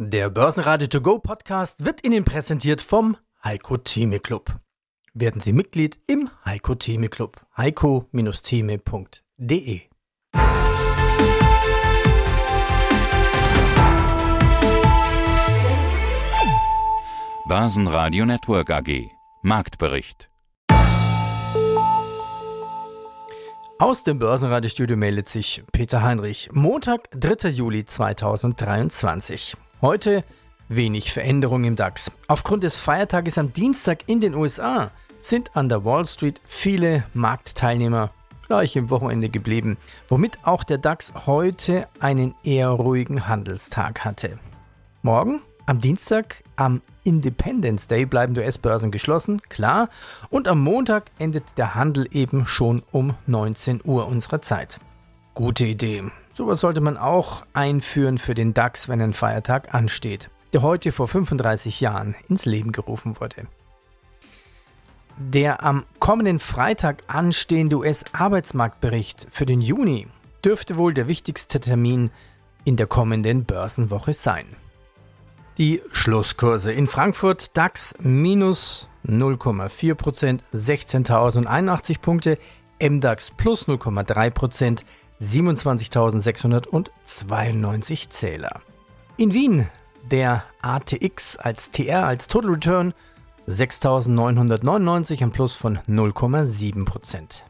Der Börsenradio To Go Podcast wird Ihnen präsentiert vom Heiko Theme Club. Werden Sie Mitglied im Heiko Theme Club. heiko-theme.de Börsenradio Network AG Marktbericht Aus dem Börsenradiostudio meldet sich Peter Heinrich. Montag, 3. Juli 2023. Heute wenig Veränderung im DAX. Aufgrund des Feiertages am Dienstag in den USA sind an der Wall Street viele Marktteilnehmer gleich im Wochenende geblieben, womit auch der DAX heute einen eher ruhigen Handelstag hatte. Morgen, am Dienstag, am Independence Day bleiben US-Börsen geschlossen, klar, und am Montag endet der Handel eben schon um 19 Uhr unserer Zeit. Gute Idee. Sowas sollte man auch einführen für den DAX, wenn ein Feiertag ansteht, der heute vor 35 Jahren ins Leben gerufen wurde. Der am kommenden Freitag anstehende US-Arbeitsmarktbericht für den Juni dürfte wohl der wichtigste Termin in der kommenden Börsenwoche sein. Die Schlusskurse in Frankfurt DAX minus 0,4%, 16.081 Punkte, MDAX plus 0,3%, 27.692 Zähler. In Wien der ATX als TR als Total Return 6.999, ein Plus von 0,7%.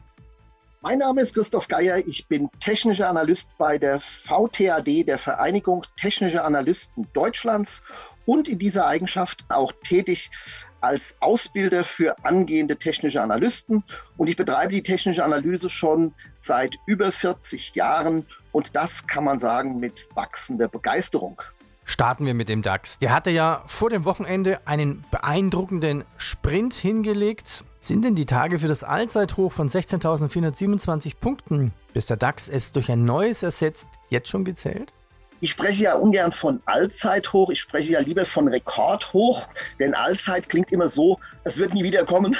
Mein Name ist Christoph Geier, ich bin technischer Analyst bei der VTAD, der Vereinigung Technischer Analysten Deutschlands und in dieser Eigenschaft auch tätig als Ausbilder für angehende technische Analysten. Und ich betreibe die technische Analyse schon seit über 40 Jahren und das kann man sagen mit wachsender Begeisterung. Starten wir mit dem DAX. Der hatte ja vor dem Wochenende einen beeindruckenden Sprint hingelegt. Sind denn die Tage für das Allzeithoch von 16.427 Punkten, bis der DAX es durch ein neues ersetzt, jetzt schon gezählt? Ich spreche ja ungern von Allzeithoch, ich spreche ja lieber von Rekordhoch, denn Allzeit klingt immer so, es wird nie wiederkommen.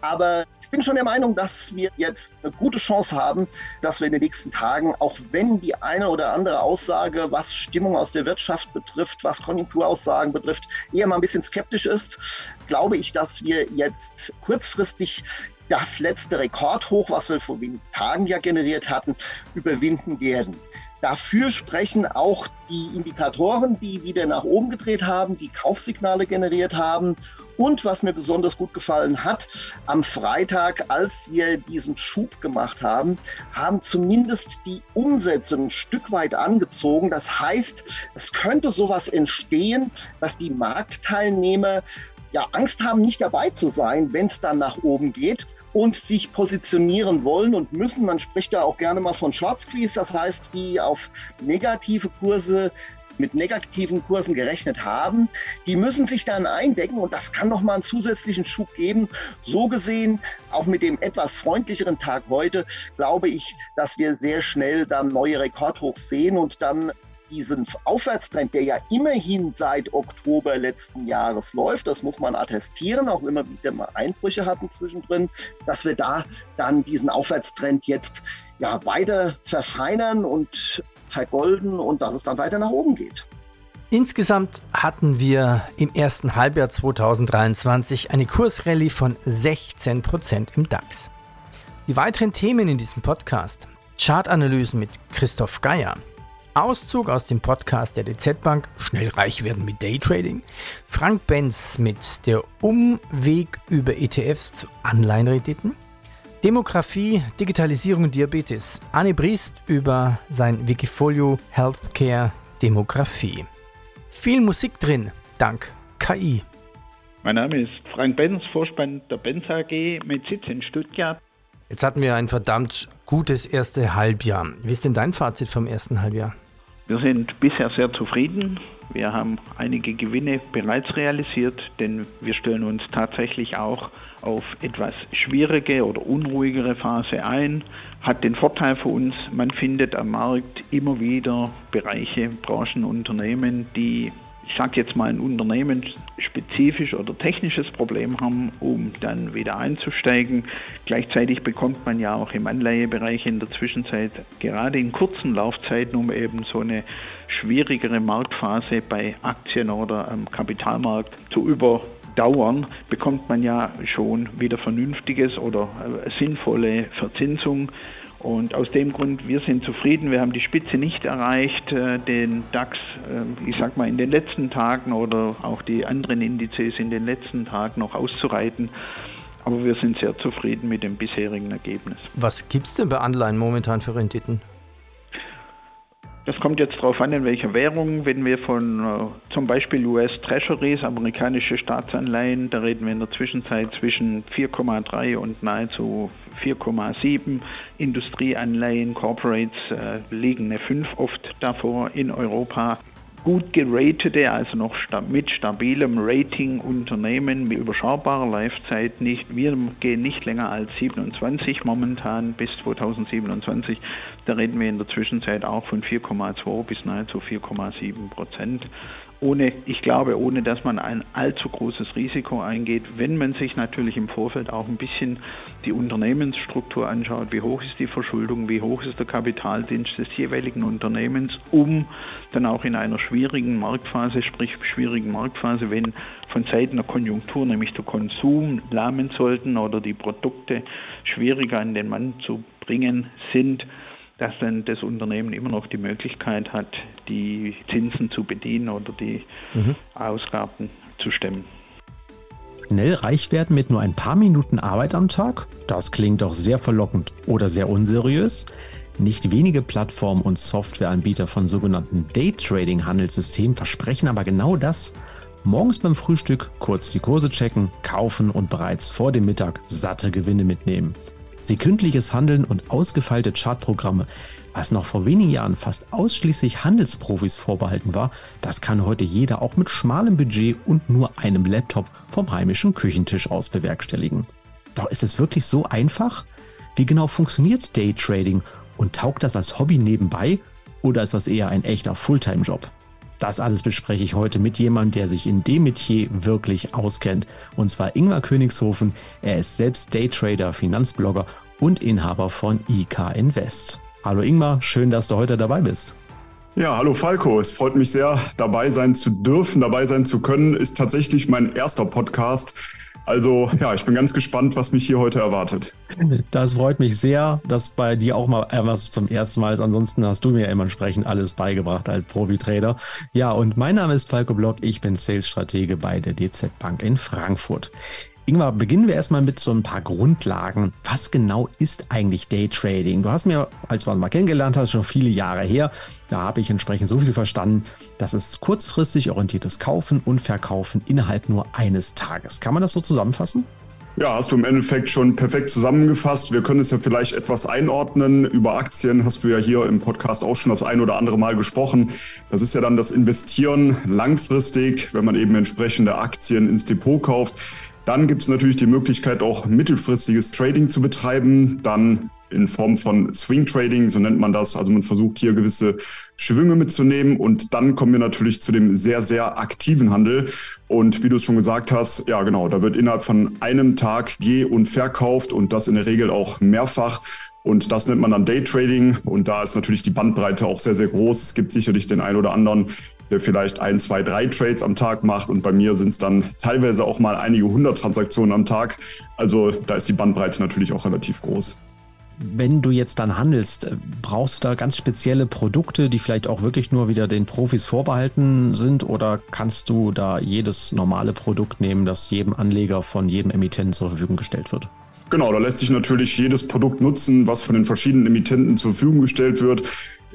Aber ich bin schon der Meinung, dass wir jetzt eine gute Chance haben, dass wir in den nächsten Tagen, auch wenn die eine oder andere Aussage, was Stimmung aus der Wirtschaft betrifft, was Konjunkturaussagen betrifft, eher mal ein bisschen skeptisch ist, glaube ich, dass wir jetzt kurzfristig das letzte Rekordhoch, was wir vor wenigen Tagen ja generiert hatten, überwinden werden. Dafür sprechen auch die Indikatoren, die wieder nach oben gedreht haben, die Kaufsignale generiert haben. Und was mir besonders gut gefallen hat, am Freitag, als wir diesen Schub gemacht haben, haben zumindest die Umsätze ein Stück weit angezogen. Das heißt, es könnte sowas entstehen, dass die Marktteilnehmer ja Angst haben, nicht dabei zu sein, wenn es dann nach oben geht und sich positionieren wollen und müssen. Man spricht da auch gerne mal von Short Squeeze, das heißt, die auf negative Kurse mit negativen Kursen gerechnet haben, die müssen sich dann eindecken und das kann noch mal einen zusätzlichen Schub geben. So gesehen, auch mit dem etwas freundlicheren Tag heute, glaube ich, dass wir sehr schnell dann neue Rekordhochs sehen und dann diesen Aufwärtstrend, der ja immerhin seit Oktober letzten Jahres läuft, das muss man attestieren, auch immer wieder mal Einbrüche hatten zwischendrin, dass wir da dann diesen Aufwärtstrend jetzt ja weiter verfeinern und vergolden und dass es dann weiter nach oben geht. Insgesamt hatten wir im ersten Halbjahr 2023 eine Kursrallye von 16% im DAX. Die weiteren Themen in diesem Podcast Chartanalysen mit Christoph Geier, Auszug aus dem Podcast der DZ Bank Schnell reich werden mit Daytrading. Frank Benz mit der Umweg über ETFs zu Anleihenrenditen. Demografie, Digitalisierung und Diabetes. Anne Briest über sein Wikifolio Healthcare Demografie. Viel Musik drin, dank KI. Mein Name ist Frank Benz, Vorspann der Benz AG mit Sitz in Stuttgart. Jetzt hatten wir ein verdammt gutes erste Halbjahr. Wie ist denn dein Fazit vom ersten Halbjahr? Wir sind bisher sehr zufrieden. Wir haben einige Gewinne bereits realisiert, denn wir stellen uns tatsächlich auch auf etwas schwierige oder unruhigere Phase ein. Hat den Vorteil für uns, man findet am Markt immer wieder Bereiche, Branchen, Unternehmen, die ich sage jetzt mal, ein unternehmensspezifisch oder technisches Problem haben, um dann wieder einzusteigen. Gleichzeitig bekommt man ja auch im Anleihebereich in der Zwischenzeit gerade in kurzen Laufzeiten, um eben so eine schwierigere Marktphase bei Aktien oder am Kapitalmarkt zu überdauern, bekommt man ja schon wieder vernünftiges oder äh, sinnvolle Verzinsung und aus dem Grund, wir sind zufrieden. Wir haben die Spitze nicht erreicht, äh, den DAX, äh, ich sag mal, in den letzten Tagen oder auch die anderen Indizes in den letzten Tagen noch auszureiten. Aber wir sind sehr zufrieden mit dem bisherigen Ergebnis. Was gibt es denn bei Anleihen momentan für Renditen? Das kommt jetzt darauf an, in welcher Währung. Wenn wir von äh, zum Beispiel US Treasuries, amerikanische Staatsanleihen, da reden wir in der Zwischenzeit zwischen 4,3 und nahezu 4,7. Industrieanleihen, Corporates äh, liegen eine 5 oft davor in Europa gut geratete, also noch mit stabilem Rating Unternehmen mit überschaubarer Lifezeit nicht. Wir gehen nicht länger als 27 momentan bis 2027. Da reden wir in der Zwischenzeit auch von 4,2 bis nahezu 4,7 Prozent ohne, ich glaube, ohne dass man ein allzu großes Risiko eingeht, wenn man sich natürlich im Vorfeld auch ein bisschen die Unternehmensstruktur anschaut, wie hoch ist die Verschuldung, wie hoch ist der Kapitaldienst des jeweiligen Unternehmens, um dann auch in einer schwierigen Marktphase, sprich schwierigen Marktphase, wenn von Seiten der Konjunktur, nämlich der Konsum, lahmen sollten oder die Produkte schwieriger an den Mann zu bringen sind, dass dann das Unternehmen immer noch die Möglichkeit hat, die Zinsen zu bedienen oder die mhm. Ausgaben zu stemmen. Schnell reich werden mit nur ein paar Minuten Arbeit am Tag? Das klingt doch sehr verlockend oder sehr unseriös. Nicht wenige Plattformen und Softwareanbieter von sogenannten Daytrading-Handelssystemen versprechen aber genau das. Morgens beim Frühstück kurz die Kurse checken, kaufen und bereits vor dem Mittag satte Gewinne mitnehmen. Sekündliches Handeln und ausgefeilte Chartprogramme, was noch vor wenigen Jahren fast ausschließlich Handelsprofis vorbehalten war, das kann heute jeder auch mit schmalem Budget und nur einem Laptop vom heimischen Küchentisch aus bewerkstelligen. Doch ist es wirklich so einfach? Wie genau funktioniert Daytrading und taugt das als Hobby nebenbei oder ist das eher ein echter Fulltime-Job? Das alles bespreche ich heute mit jemandem, der sich in dem Metier wirklich auskennt. Und zwar Ingmar Königshofen. Er ist selbst Daytrader, Finanzblogger und Inhaber von IK Invest. Hallo Ingmar, schön, dass du heute dabei bist. Ja, hallo Falco. Es freut mich sehr, dabei sein zu dürfen, dabei sein zu können. Ist tatsächlich mein erster Podcast. Also ja, ich bin ganz gespannt, was mich hier heute erwartet. Das freut mich sehr, dass bei dir auch mal etwas zum ersten Mal ist. Ansonsten hast du mir immer entsprechend alles beigebracht als Profi-Trader. Ja, und mein Name ist Falco Block. Ich bin Sales-Stratege bei der DZ Bank in Frankfurt. Ingmar, beginnen wir erstmal mit so ein paar Grundlagen. Was genau ist eigentlich Daytrading? Du hast mir, als uns mal kennengelernt hast, schon viele Jahre her, da habe ich entsprechend so viel verstanden, dass es kurzfristig orientiertes Kaufen und Verkaufen innerhalb nur eines Tages. Kann man das so zusammenfassen? Ja, hast du im Endeffekt schon perfekt zusammengefasst. Wir können es ja vielleicht etwas einordnen. Über Aktien hast du ja hier im Podcast auch schon das ein oder andere Mal gesprochen. Das ist ja dann das Investieren langfristig, wenn man eben entsprechende Aktien ins Depot kauft. Dann gibt es natürlich die Möglichkeit, auch mittelfristiges Trading zu betreiben. Dann in Form von Swing Trading, so nennt man das. Also man versucht hier gewisse Schwünge mitzunehmen und dann kommen wir natürlich zu dem sehr, sehr aktiven Handel. Und wie du es schon gesagt hast, ja genau, da wird innerhalb von einem Tag geh- und verkauft und das in der Regel auch mehrfach. Und das nennt man dann Day Trading. Und da ist natürlich die Bandbreite auch sehr, sehr groß. Es gibt sicherlich den einen oder anderen, der vielleicht ein, zwei, drei Trades am Tag macht. Und bei mir sind es dann teilweise auch mal einige hundert Transaktionen am Tag. Also da ist die Bandbreite natürlich auch relativ groß. Wenn du jetzt dann handelst, äh, brauchst du da ganz spezielle Produkte, die vielleicht auch wirklich nur wieder den Profis vorbehalten sind? Oder kannst du da jedes normale Produkt nehmen, das jedem Anleger von jedem Emittenten zur Verfügung gestellt wird? Genau, da lässt sich natürlich jedes Produkt nutzen, was von den verschiedenen Emittenten zur Verfügung gestellt wird.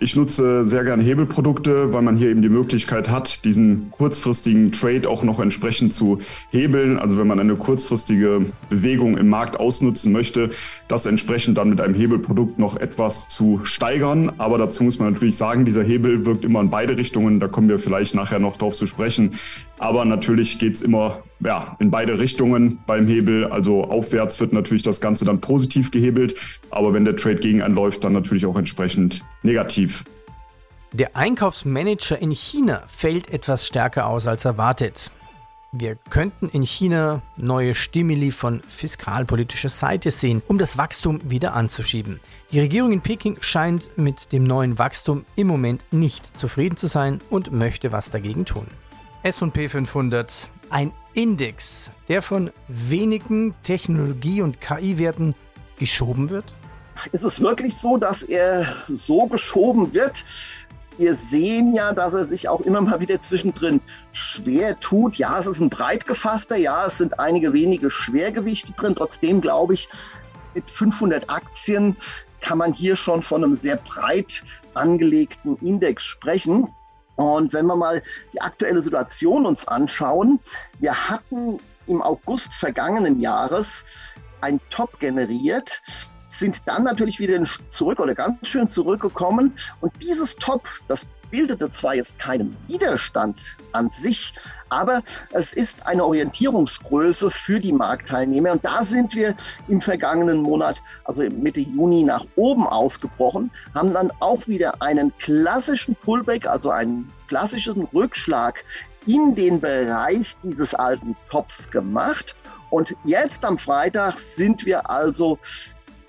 Ich nutze sehr gerne Hebelprodukte, weil man hier eben die Möglichkeit hat, diesen kurzfristigen Trade auch noch entsprechend zu hebeln. Also wenn man eine kurzfristige Bewegung im Markt ausnutzen möchte, das entsprechend dann mit einem Hebelprodukt noch etwas zu steigern. Aber dazu muss man natürlich sagen, dieser Hebel wirkt immer in beide Richtungen. Da kommen wir vielleicht nachher noch drauf zu sprechen. Aber natürlich geht's immer ja, in beide Richtungen beim Hebel. Also aufwärts wird natürlich das Ganze dann positiv gehebelt. Aber wenn der Trade gegen einen läuft, dann natürlich auch entsprechend negativ. Der Einkaufsmanager in China fällt etwas stärker aus als erwartet. Wir könnten in China neue Stimuli von fiskalpolitischer Seite sehen, um das Wachstum wieder anzuschieben. Die Regierung in Peking scheint mit dem neuen Wachstum im Moment nicht zufrieden zu sein und möchte was dagegen tun. SP 500, ein Index, der von wenigen Technologie- und KI-Werten geschoben wird? Ist es wirklich so, dass er so geschoben wird? wir sehen ja, dass er sich auch immer mal wieder zwischendrin schwer tut. Ja, es ist ein breit gefasster, ja, es sind einige wenige Schwergewichte drin. Trotzdem glaube ich, mit 500 Aktien kann man hier schon von einem sehr breit angelegten Index sprechen. Und wenn wir mal die aktuelle Situation uns anschauen, wir hatten im August vergangenen Jahres ein Top generiert sind dann natürlich wieder zurück oder ganz schön zurückgekommen. Und dieses Top, das bildete zwar jetzt keinen Widerstand an sich, aber es ist eine Orientierungsgröße für die Marktteilnehmer. Und da sind wir im vergangenen Monat, also Mitte Juni, nach oben ausgebrochen, haben dann auch wieder einen klassischen Pullback, also einen klassischen Rückschlag in den Bereich dieses alten Tops gemacht. Und jetzt am Freitag sind wir also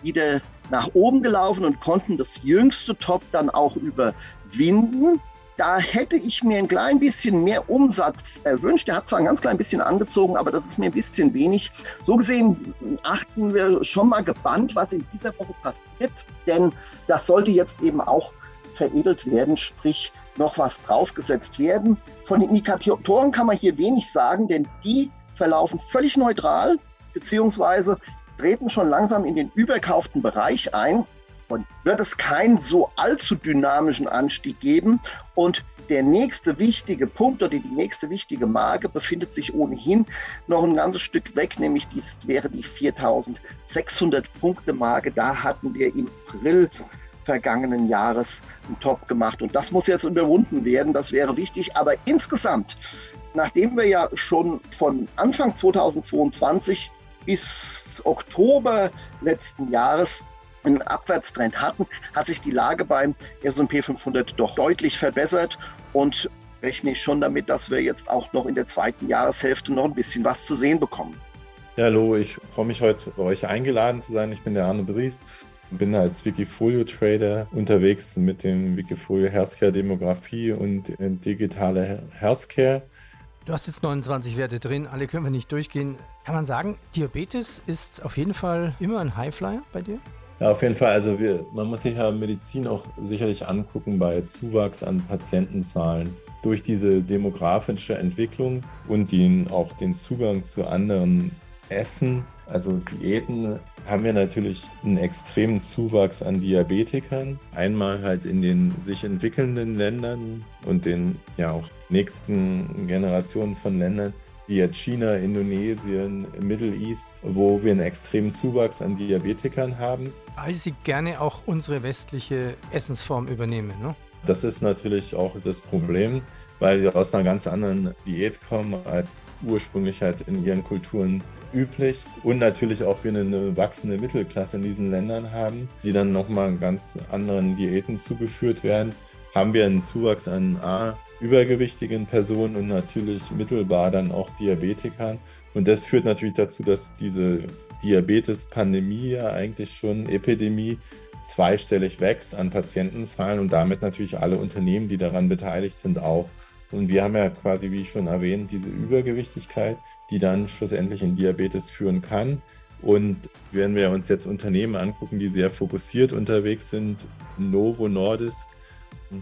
wieder nach oben gelaufen und konnten das jüngste Top dann auch überwinden. Da hätte ich mir ein klein bisschen mehr Umsatz erwünscht. Der hat zwar ein ganz klein bisschen angezogen, aber das ist mir ein bisschen wenig. So gesehen achten wir schon mal gebannt, was in dieser Woche passiert, denn das sollte jetzt eben auch veredelt werden, sprich noch was draufgesetzt werden. Von den Indikatoren kann man hier wenig sagen, denn die verlaufen völlig neutral, beziehungsweise treten schon langsam in den überkauften Bereich ein und wird es keinen so allzu dynamischen Anstieg geben. Und der nächste wichtige Punkt oder die nächste wichtige Marke befindet sich ohnehin noch ein ganzes Stück weg, nämlich dies wäre die 4600 Punkte Marke. Da hatten wir im April vergangenen Jahres einen Top gemacht und das muss jetzt überwunden werden. Das wäre wichtig. Aber insgesamt, nachdem wir ja schon von Anfang 2022 bis Oktober letzten Jahres einen Abwärtstrend hatten, hat sich die Lage beim S&P 500 doch deutlich verbessert und rechne ich schon damit, dass wir jetzt auch noch in der zweiten Jahreshälfte noch ein bisschen was zu sehen bekommen. Ja, hallo, ich freue mich heute bei euch eingeladen zu sein. Ich bin der Arne Briest, bin als Wikifolio-Trader unterwegs mit dem Wikifolio Healthcare Demografie und digitale Healthcare. Du hast jetzt 29 Werte drin, alle können wir nicht durchgehen. Kann man sagen, Diabetes ist auf jeden Fall immer ein Highflyer bei dir? Ja, auf jeden Fall. Also wir, man muss sich ja Medizin auch sicherlich angucken bei Zuwachs an Patientenzahlen. Durch diese demografische Entwicklung und den, auch den Zugang zu anderen Essen, also Diäten, haben wir natürlich einen extremen Zuwachs an Diabetikern. Einmal halt in den sich entwickelnden Ländern und den ja auch nächsten Generationen von Ländern, wie jetzt China, Indonesien, Middle East, wo wir einen extremen Zuwachs an Diabetikern haben. Weil sie gerne auch unsere westliche Essensform übernehmen, ne? Das ist natürlich auch das Problem, weil sie aus einer ganz anderen Diät kommen als ursprünglich halt in ihren Kulturen üblich und natürlich auch wir eine wachsende Mittelklasse in diesen Ländern haben, die dann nochmal ganz anderen Diäten zugeführt werden, haben wir einen Zuwachs an A, übergewichtigen Personen und natürlich mittelbar dann auch Diabetikern. Und das führt natürlich dazu, dass diese Diabetes-Pandemie ja eigentlich schon Epidemie zweistellig wächst an Patientenzahlen und damit natürlich alle Unternehmen, die daran beteiligt sind, auch. Und wir haben ja quasi, wie ich schon erwähnt, diese Übergewichtigkeit, die dann schlussendlich in Diabetes führen kann. Und wenn wir uns jetzt Unternehmen angucken, die sehr fokussiert unterwegs sind, Novo Nordisk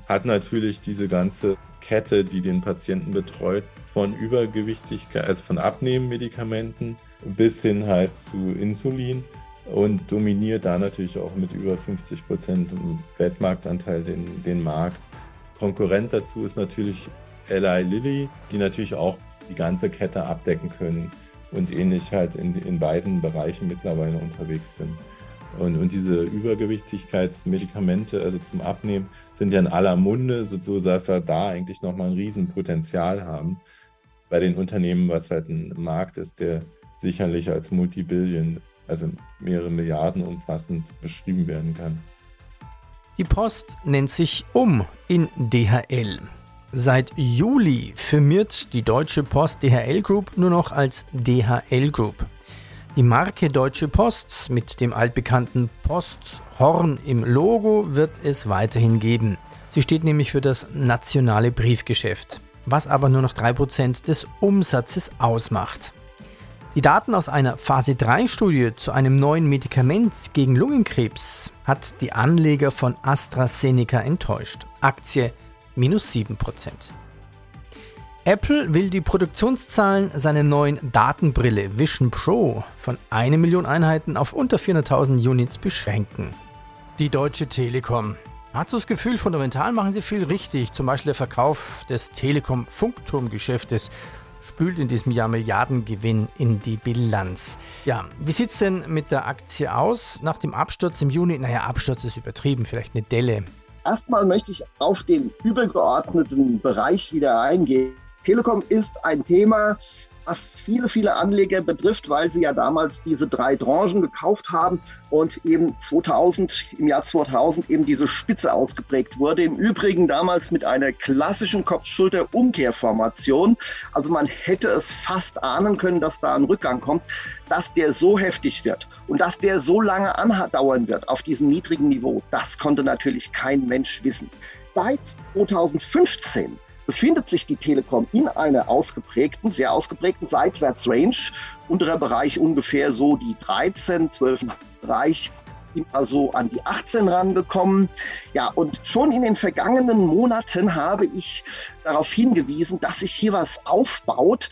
hat natürlich diese ganze Kette, die den Patienten betreut, von Übergewichtigkeit, also von Abnehmmedikamenten bis hin halt zu Insulin und dominiert da natürlich auch mit über 50 Prozent Weltmarktanteil den, den Markt. Konkurrent dazu ist natürlich Eli Lilly, die natürlich auch die ganze Kette abdecken können und ähnlich halt in, in beiden Bereichen mittlerweile unterwegs sind. Und, und diese Übergewichtigkeitsmedikamente, also zum Abnehmen, sind ja in aller Munde, so, dass wir da eigentlich nochmal ein Riesenpotenzial haben bei den Unternehmen, was halt ein Markt ist, der sicherlich als Multibillion, also mehrere Milliarden umfassend beschrieben werden kann. Die Post nennt sich um in DHL. Seit Juli firmiert die Deutsche Post DHL Group nur noch als DHL Group. Die Marke Deutsche Post mit dem altbekannten Posthorn im Logo wird es weiterhin geben. Sie steht nämlich für das nationale Briefgeschäft, was aber nur noch 3% des Umsatzes ausmacht. Die Daten aus einer Phase 3-Studie zu einem neuen Medikament gegen Lungenkrebs hat die Anleger von AstraZeneca enttäuscht. Aktie minus 7%. Apple will die Produktionszahlen seiner neuen Datenbrille Vision Pro von 1 Million Einheiten auf unter 400.000 Units beschränken. Die Deutsche Telekom. Hat so das Gefühl, fundamental machen sie viel richtig. Zum Beispiel der Verkauf des Telekom-Funkturmgeschäftes spült in diesem Jahr Milliardengewinn in die Bilanz. Ja, wie sieht es denn mit der Aktie aus nach dem Absturz im Juni? Naja, Absturz ist übertrieben, vielleicht eine Delle. Erstmal möchte ich auf den übergeordneten Bereich wieder eingehen. Telekom ist ein Thema, was viele, viele Anleger betrifft, weil sie ja damals diese drei Branchen gekauft haben und eben 2000, im Jahr 2000 eben diese Spitze ausgeprägt wurde. Im Übrigen damals mit einer klassischen Kopf-Schulter-Umkehrformation. Also man hätte es fast ahnen können, dass da ein Rückgang kommt, dass der so heftig wird und dass der so lange andauern wird auf diesem niedrigen Niveau. Das konnte natürlich kein Mensch wissen. Seit 2015 befindet sich die Telekom in einer ausgeprägten, sehr ausgeprägten Seitwärtsrange. Unterer Bereich ungefähr so die 13, 12 Bereich immer so an die 18 rangekommen. Ja, und schon in den vergangenen Monaten habe ich darauf hingewiesen, dass sich hier was aufbaut,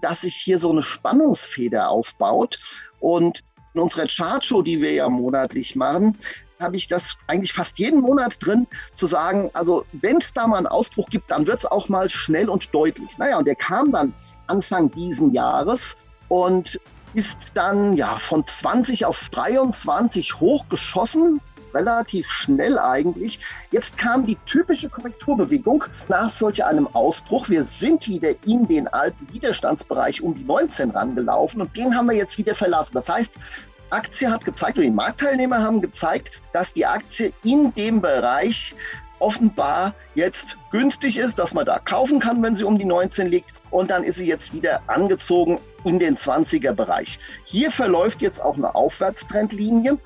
dass sich hier so eine Spannungsfeder aufbaut. Und in unserer Chartshow, die wir ja monatlich machen, habe ich das eigentlich fast jeden Monat drin, zu sagen, also wenn es da mal einen Ausbruch gibt, dann wird es auch mal schnell und deutlich. Naja, und der kam dann Anfang diesen Jahres und ist dann ja von 20 auf 23 hochgeschossen, relativ schnell eigentlich. Jetzt kam die typische Korrekturbewegung nach solch einem Ausbruch. Wir sind wieder in den alten Widerstandsbereich um die 19 rangelaufen und den haben wir jetzt wieder verlassen. Das heißt, Aktie hat gezeigt, oder die Marktteilnehmer haben gezeigt, dass die Aktie in dem Bereich offenbar jetzt günstig ist, dass man da kaufen kann, wenn sie um die 19 liegt. Und dann ist sie jetzt wieder angezogen in den 20er Bereich. Hier verläuft jetzt auch eine Aufwärtstrendlinie,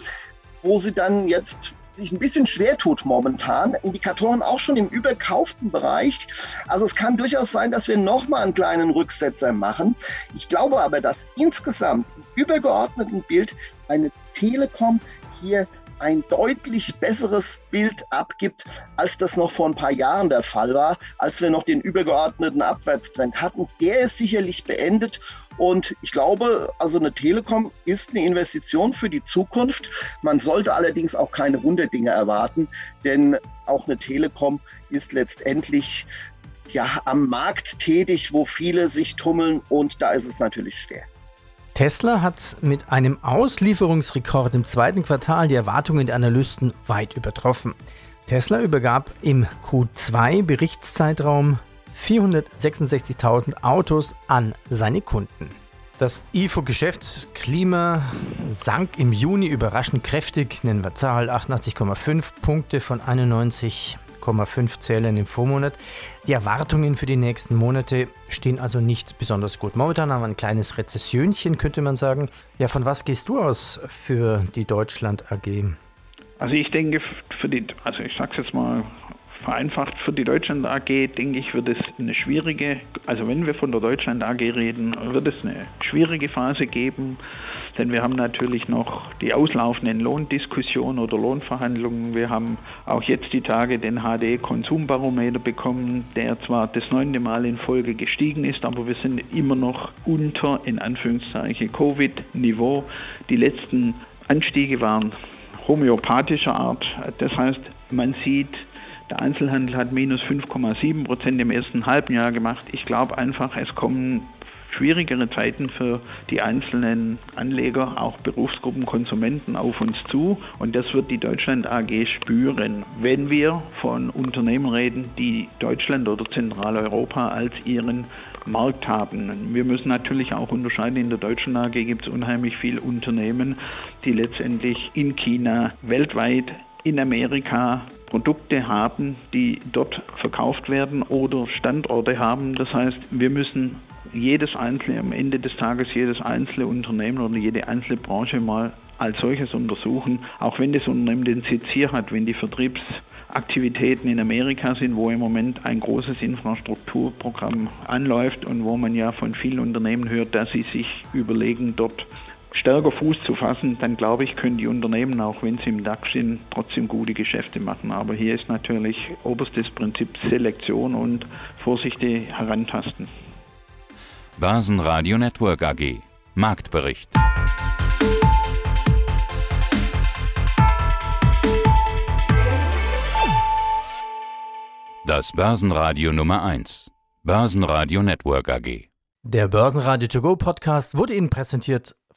wo sie dann jetzt sich ein bisschen schwer tut momentan. Indikatoren auch schon im überkauften Bereich. Also es kann durchaus sein, dass wir nochmal einen kleinen Rücksetzer machen. Ich glaube aber, dass insgesamt im übergeordneten Bild eine Telekom hier ein deutlich besseres Bild abgibt, als das noch vor ein paar Jahren der Fall war, als wir noch den übergeordneten Abwärtstrend hatten. Der ist sicherlich beendet und ich glaube, also eine Telekom ist eine Investition für die Zukunft. Man sollte allerdings auch keine Wunderdinge erwarten, denn auch eine Telekom ist letztendlich ja am Markt tätig, wo viele sich tummeln und da ist es natürlich schwer. Tesla hat mit einem Auslieferungsrekord im zweiten Quartal die Erwartungen der Analysten weit übertroffen. Tesla übergab im Q2-Berichtszeitraum 466.000 Autos an seine Kunden. Das IFO-Geschäftsklima sank im Juni überraschend kräftig, nennen wir Zahl 88,5 Punkte von 91,5 Zählern im Vormonat. Die Erwartungen für die nächsten Monate stehen also nicht besonders gut. Momentan haben wir ein kleines Rezessionchen, könnte man sagen. Ja, von was gehst du aus für die Deutschland AG? Also ich denke, für die, also ich sag's jetzt mal vereinfacht für die Deutschland AG, denke ich, wird es eine schwierige, also wenn wir von der Deutschland AG reden, wird es eine schwierige Phase geben, denn wir haben natürlich noch die auslaufenden Lohndiskussionen oder Lohnverhandlungen. Wir haben auch jetzt die Tage den HD-Konsumbarometer bekommen, der zwar das neunte Mal in Folge gestiegen ist, aber wir sind immer noch unter, in Anführungszeichen, Covid-Niveau. Die letzten Anstiege waren homöopathischer Art. Das heißt, man sieht, der Einzelhandel hat minus 5,7 Prozent im ersten halben Jahr gemacht. Ich glaube einfach, es kommen schwierigere Zeiten für die einzelnen Anleger, auch Berufsgruppen, Konsumenten auf uns zu. Und das wird die Deutschland AG spüren, wenn wir von Unternehmen reden, die Deutschland oder Zentraleuropa als ihren Markt haben. Wir müssen natürlich auch unterscheiden, in der Deutschen AG gibt es unheimlich viele Unternehmen, die letztendlich in China weltweit in Amerika Produkte haben, die dort verkauft werden oder Standorte haben. Das heißt, wir müssen jedes einzelne, am Ende des Tages jedes einzelne Unternehmen oder jede einzelne Branche mal als solches untersuchen, auch wenn das Unternehmen den Sitz hier hat, wenn die Vertriebsaktivitäten in Amerika sind, wo im Moment ein großes Infrastrukturprogramm anläuft und wo man ja von vielen Unternehmen hört, dass sie sich überlegen, dort stärker Fuß zu fassen, dann glaube ich, können die Unternehmen, auch wenn sie im DAX sind, trotzdem gute Geschäfte machen. Aber hier ist natürlich oberstes Prinzip Selektion und vorsichtig herantasten. Börsenradio Network AG Marktbericht. Das Börsenradio Nummer 1. Börsenradio Network AG. Der Börsenradio To Go Podcast wurde Ihnen präsentiert